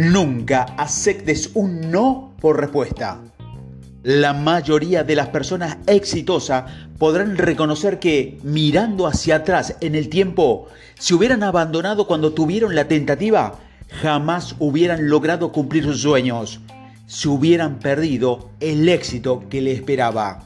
Nunca aceptes un no por respuesta. La mayoría de las personas exitosas podrán reconocer que, mirando hacia atrás en el tiempo, si hubieran abandonado cuando tuvieron la tentativa, jamás hubieran logrado cumplir sus sueños. Se hubieran perdido el éxito que le esperaba.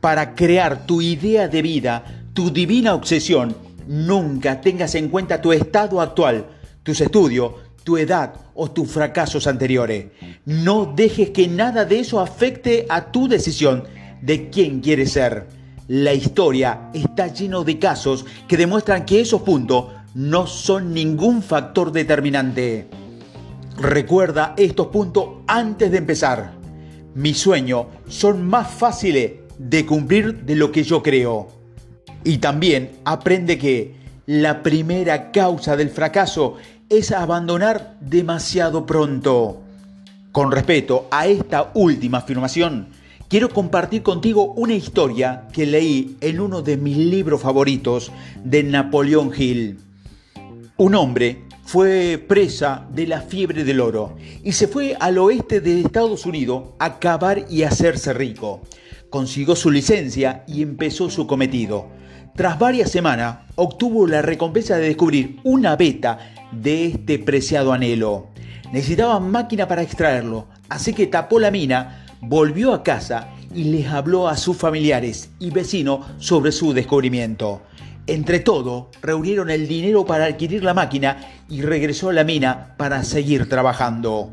Para crear tu idea de vida, tu divina obsesión, nunca tengas en cuenta tu estado actual, tus estudios, tu edad o tus fracasos anteriores. No dejes que nada de eso afecte a tu decisión de quién quieres ser. La historia está lleno de casos que demuestran que esos puntos no son ningún factor determinante. Recuerda estos puntos antes de empezar. Mis sueños son más fáciles de cumplir de lo que yo creo. Y también aprende que la primera causa del fracaso es abandonar demasiado pronto. Con respecto a esta última afirmación, quiero compartir contigo una historia que leí en uno de mis libros favoritos de Napoleón Hill. Un hombre fue presa de la fiebre del oro y se fue al oeste de Estados Unidos a cavar y hacerse rico. Consiguió su licencia y empezó su cometido. Tras varias semanas, obtuvo la recompensa de descubrir una beta de este preciado anhelo. Necesitaba máquina para extraerlo, así que tapó la mina, volvió a casa y les habló a sus familiares y vecinos sobre su descubrimiento. Entre todo, reunieron el dinero para adquirir la máquina y regresó a la mina para seguir trabajando.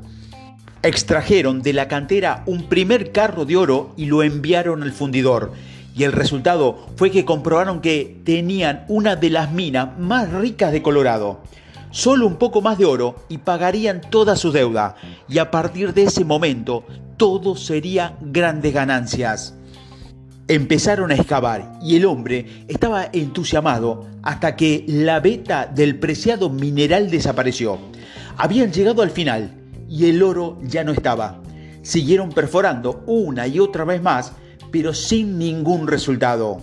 Extrajeron de la cantera un primer carro de oro y lo enviaron al fundidor. Y el resultado fue que comprobaron que tenían una de las minas más ricas de Colorado solo un poco más de oro y pagarían toda su deuda. Y a partir de ese momento, todo sería grandes ganancias. Empezaron a excavar y el hombre estaba entusiasmado hasta que la beta del preciado mineral desapareció. Habían llegado al final y el oro ya no estaba. Siguieron perforando una y otra vez más, pero sin ningún resultado.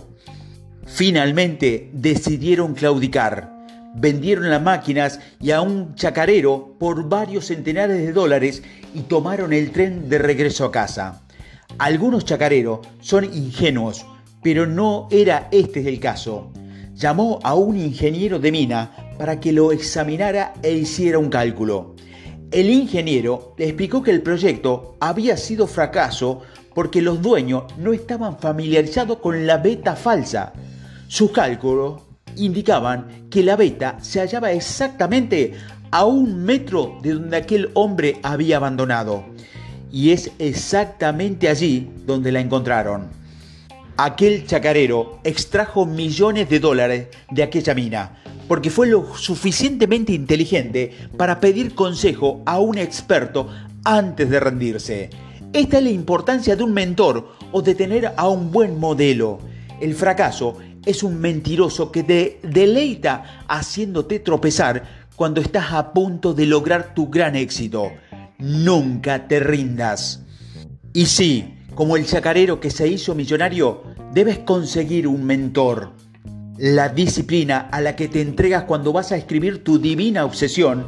Finalmente decidieron claudicar vendieron las máquinas y a un chacarero por varios centenares de dólares y tomaron el tren de regreso a casa. Algunos chacareros son ingenuos, pero no era este el caso. Llamó a un ingeniero de mina para que lo examinara e hiciera un cálculo. El ingeniero le explicó que el proyecto había sido fracaso porque los dueños no estaban familiarizados con la beta falsa. Sus cálculos indicaban que la beta se hallaba exactamente a un metro de donde aquel hombre había abandonado. Y es exactamente allí donde la encontraron. Aquel chacarero extrajo millones de dólares de aquella mina, porque fue lo suficientemente inteligente para pedir consejo a un experto antes de rendirse. Esta es la importancia de un mentor o de tener a un buen modelo. El fracaso es un mentiroso que te deleita haciéndote tropezar cuando estás a punto de lograr tu gran éxito. Nunca te rindas. Y sí, como el chacarero que se hizo millonario, debes conseguir un mentor. La disciplina a la que te entregas cuando vas a escribir tu divina obsesión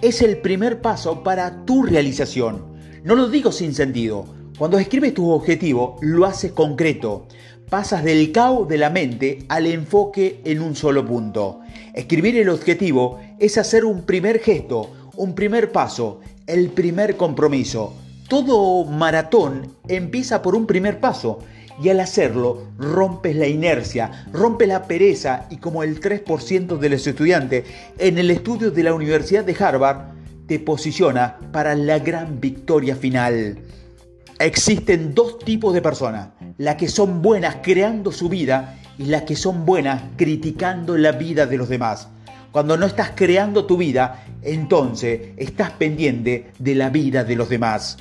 es el primer paso para tu realización. No lo digo sin sentido. Cuando escribes tu objetivo, lo haces concreto pasas del caos de la mente al enfoque en un solo punto. Escribir el objetivo es hacer un primer gesto, un primer paso, el primer compromiso. Todo maratón empieza por un primer paso y al hacerlo rompes la inercia, rompes la pereza y como el 3% de los estudiantes en el estudio de la Universidad de Harvard te posiciona para la gran victoria final. Existen dos tipos de personas, las que son buenas creando su vida y las que son buenas criticando la vida de los demás. Cuando no estás creando tu vida, entonces estás pendiente de la vida de los demás.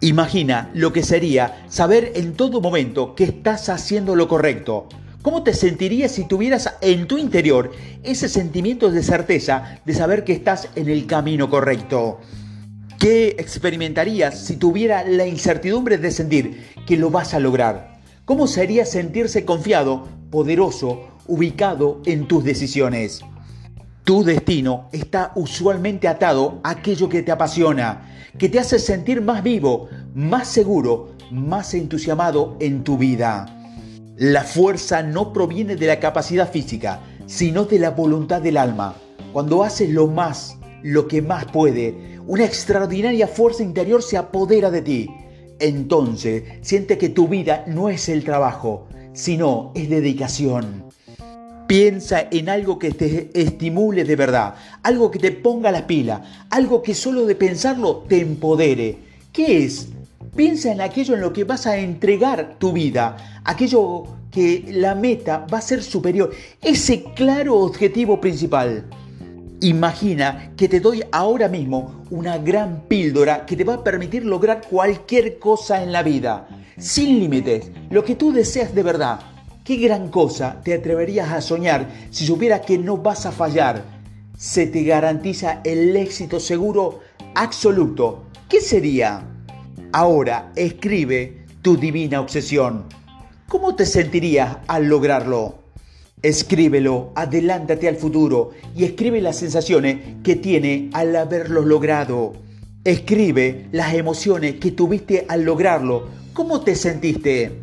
Imagina lo que sería saber en todo momento que estás haciendo lo correcto. ¿Cómo te sentirías si tuvieras en tu interior ese sentimiento de certeza de saber que estás en el camino correcto? ¿Qué experimentarías si tuviera la incertidumbre de sentir que lo vas a lograr? ¿Cómo sería sentirse confiado, poderoso, ubicado en tus decisiones? Tu destino está usualmente atado a aquello que te apasiona, que te hace sentir más vivo, más seguro, más entusiasmado en tu vida. La fuerza no proviene de la capacidad física, sino de la voluntad del alma. Cuando haces lo más, lo que más puede, una extraordinaria fuerza interior se apodera de ti. Entonces siente que tu vida no es el trabajo, sino es dedicación. Piensa en algo que te estimule de verdad, algo que te ponga la pila, algo que solo de pensarlo te empodere. ¿Qué es? Piensa en aquello en lo que vas a entregar tu vida, aquello que la meta va a ser superior, ese claro objetivo principal. Imagina que te doy ahora mismo una gran píldora que te va a permitir lograr cualquier cosa en la vida, sin límites, lo que tú deseas de verdad ¿Qué gran cosa te atreverías a soñar si supieras que no vas a fallar? Se te garantiza el éxito seguro absoluto. ¿Qué sería? Ahora escribe tu divina obsesión. ¿Cómo te sentirías al lograrlo? Escríbelo, adelántate al futuro y escribe las sensaciones que tiene al haberlo logrado. Escribe las emociones que tuviste al lograrlo. ¿Cómo te sentiste?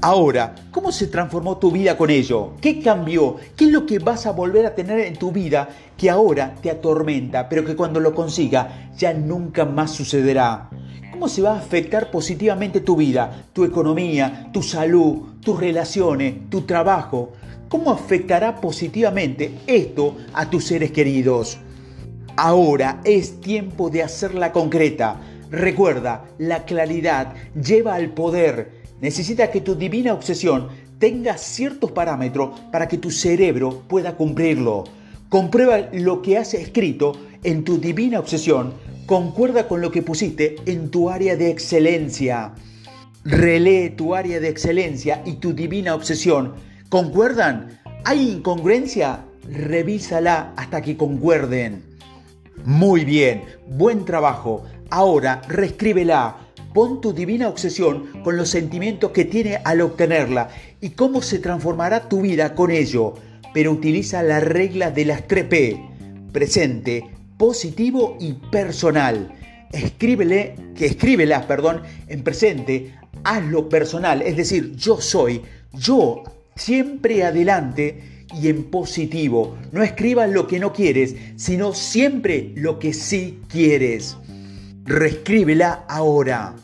Ahora, ¿cómo se transformó tu vida con ello? ¿Qué cambió? ¿Qué es lo que vas a volver a tener en tu vida que ahora te atormenta, pero que cuando lo consiga ya nunca más sucederá? ¿Cómo se va a afectar positivamente tu vida, tu economía, tu salud, tus relaciones, tu trabajo? ¿Cómo afectará positivamente esto a tus seres queridos? Ahora es tiempo de hacerla concreta. Recuerda, la claridad lleva al poder necesita que tu divina obsesión tenga ciertos parámetros para que tu cerebro pueda cumplirlo. Comprueba lo que has escrito en tu divina obsesión, concuerda con lo que pusiste en tu área de excelencia. Relee tu área de excelencia y tu divina obsesión. ¿Concuerdan? ¿Hay incongruencia? Revísala hasta que concuerden. Muy bien, buen trabajo. Ahora reescríbela Pon tu divina obsesión con los sentimientos que tiene al obtenerla y cómo se transformará tu vida con ello. Pero utiliza la regla de las 3P, presente, positivo y personal. Escríbele, que escríbelas, perdón, en presente, hazlo personal, es decir, yo soy, yo siempre adelante y en positivo. No escribas lo que no quieres, sino siempre lo que sí quieres. Reescríbela ahora.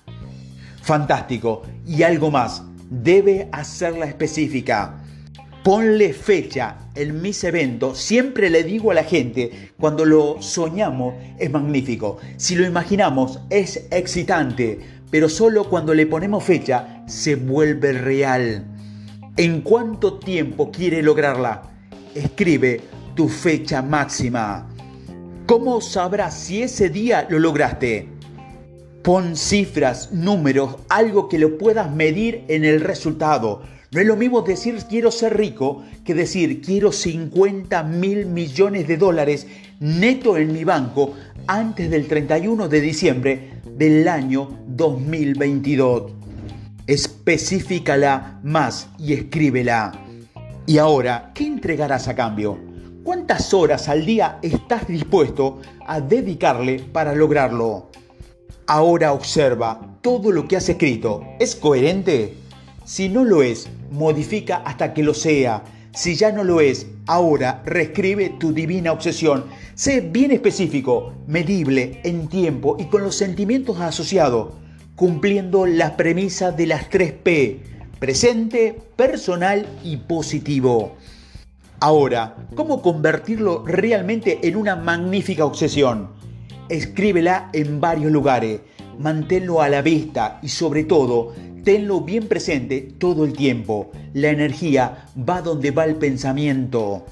Fantástico. Y algo más, debe hacerla específica. Ponle fecha en mis eventos. Siempre le digo a la gente, cuando lo soñamos es magnífico. Si lo imaginamos es excitante. Pero solo cuando le ponemos fecha se vuelve real. ¿En cuánto tiempo quiere lograrla? Escribe tu fecha máxima. ¿Cómo sabrás si ese día lo lograste? Pon cifras, números, algo que lo puedas medir en el resultado. No es lo mismo decir quiero ser rico que decir quiero 50 mil millones de dólares neto en mi banco antes del 31 de diciembre del año 2022. Específicala más y escríbela. Y ahora, ¿qué entregarás a cambio? ¿Cuántas horas al día estás dispuesto a dedicarle para lograrlo? Ahora observa todo lo que has escrito. ¿Es coherente? Si no lo es, modifica hasta que lo sea. Si ya no lo es, ahora reescribe tu divina obsesión. Sé bien específico, medible, en tiempo y con los sentimientos asociados, cumpliendo la premisa de las 3P, presente, personal y positivo. Ahora, ¿cómo convertirlo realmente en una magnífica obsesión? Escríbela en varios lugares, manténlo a la vista y sobre todo, tenlo bien presente todo el tiempo. La energía va donde va el pensamiento.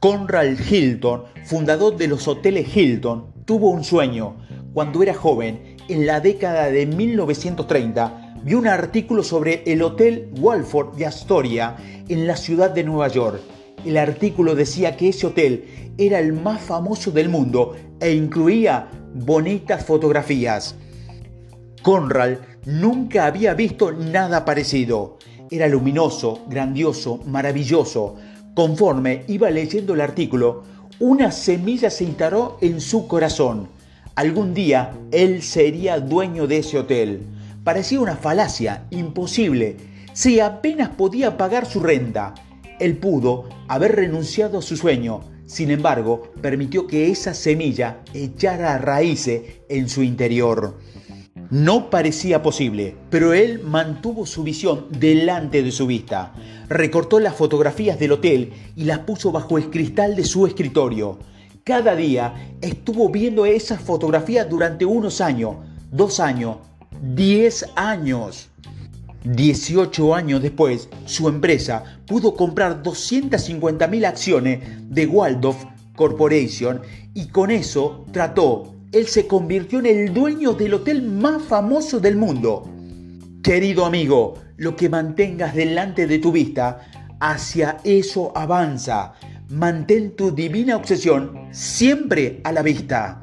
Conrad Hilton, fundador de los hoteles Hilton, tuvo un sueño. Cuando era joven, en la década de 1930, vio un artículo sobre el Hotel Walford de Astoria en la ciudad de Nueva York el artículo decía que ese hotel era el más famoso del mundo e incluía bonitas fotografías. Conrad nunca había visto nada parecido. Era luminoso, grandioso, maravilloso. Conforme iba leyendo el artículo, una semilla se instaló en su corazón. Algún día él sería dueño de ese hotel. Parecía una falacia, imposible. Si apenas podía pagar su renta, él pudo haber renunciado a su sueño. Sin embargo, permitió que esa semilla echara raíces en su interior. No parecía posible, pero él mantuvo su visión delante de su vista. Recortó las fotografías del hotel y las puso bajo el cristal de su escritorio. Cada día estuvo viendo esas fotografías durante unos años, dos años, diez años. 18 años después, su empresa pudo comprar 250.000 acciones de Waldorf Corporation y con eso trató él se convirtió en el dueño del hotel más famoso del mundo. Querido amigo, lo que mantengas delante de tu vista, hacia eso avanza. Mantén tu divina obsesión siempre a la vista.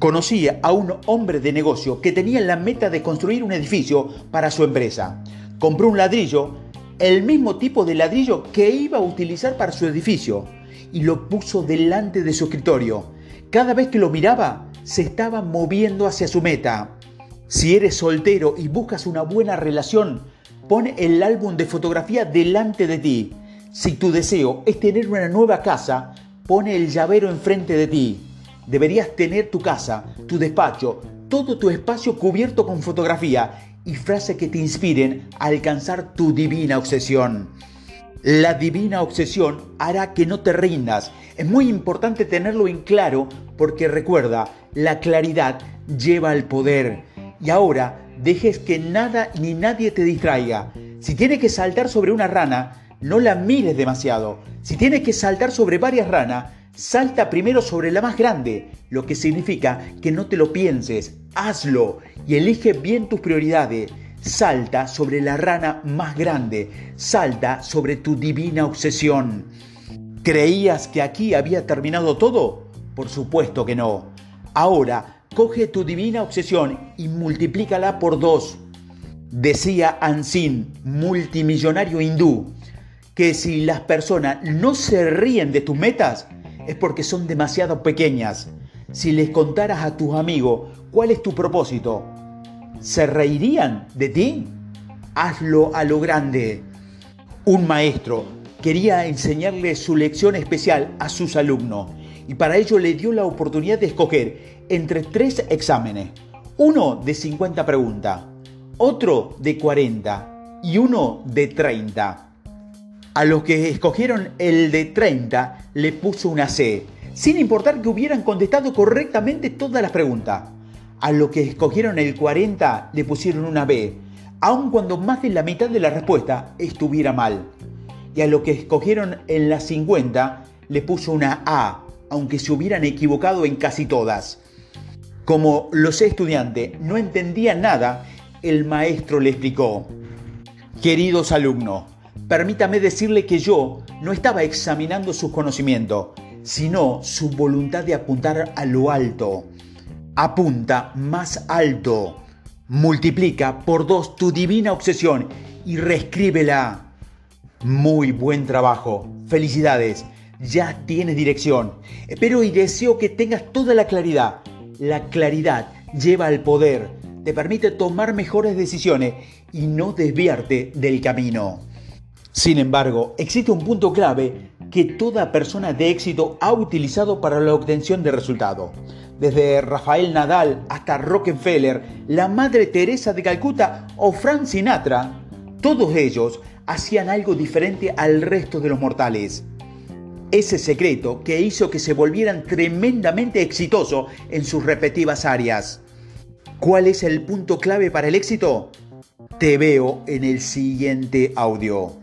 Conocí a un hombre de negocio que tenía la meta de construir un edificio para su empresa. Compró un ladrillo, el mismo tipo de ladrillo que iba a utilizar para su edificio, y lo puso delante de su escritorio. Cada vez que lo miraba, se estaba moviendo hacia su meta. Si eres soltero y buscas una buena relación, pon el álbum de fotografía delante de ti. Si tu deseo es tener una nueva casa, pone el llavero enfrente de ti. Deberías tener tu casa, tu despacho, todo tu espacio cubierto con fotografía y frases que te inspiren a alcanzar tu divina obsesión. La divina obsesión hará que no te rindas. Es muy importante tenerlo en claro porque recuerda, la claridad lleva al poder. Y ahora dejes que nada ni nadie te distraiga. Si tienes que saltar sobre una rana, no la mires demasiado. Si tienes que saltar sobre varias ranas, salta primero sobre la más grande, lo que significa que no te lo pienses, hazlo y elige bien tus prioridades. Salta sobre la rana más grande, salta sobre tu divina obsesión. ¿Creías que aquí había terminado todo? Por supuesto que no. Ahora, coge tu divina obsesión y multiplícala por dos. Decía Ansin, multimillonario hindú, que si las personas no se ríen de tus metas, es porque son demasiado pequeñas. Si les contaras a tus amigos cuál es tu propósito, ¿Se reirían de ti? Hazlo a lo grande. Un maestro quería enseñarle su lección especial a sus alumnos y para ello le dio la oportunidad de escoger entre tres exámenes. Uno de 50 preguntas, otro de 40 y uno de 30. A los que escogieron el de 30 le puso una C, sin importar que hubieran contestado correctamente todas las preguntas. A lo que escogieron el 40 le pusieron una B, aun cuando más de la mitad de la respuesta estuviera mal. Y a lo que escogieron en la 50 le puso una A, aunque se hubieran equivocado en casi todas. Como los estudiantes no entendían nada, el maestro le explicó, Queridos alumnos, permítame decirle que yo no estaba examinando sus conocimientos, sino su voluntad de apuntar a lo alto. Apunta más alto. Multiplica por dos tu divina obsesión y reescríbela. Muy buen trabajo. Felicidades. Ya tienes dirección. Espero y deseo que tengas toda la claridad. La claridad lleva al poder. Te permite tomar mejores decisiones y no desviarte del camino. Sin embargo, existe un punto clave que toda persona de éxito ha utilizado para la obtención de resultados desde Rafael Nadal hasta Rockefeller, la Madre Teresa de Calcuta o Frank Sinatra, todos ellos hacían algo diferente al resto de los mortales. Ese secreto que hizo que se volvieran tremendamente exitosos en sus respectivas áreas. ¿Cuál es el punto clave para el éxito? Te veo en el siguiente audio.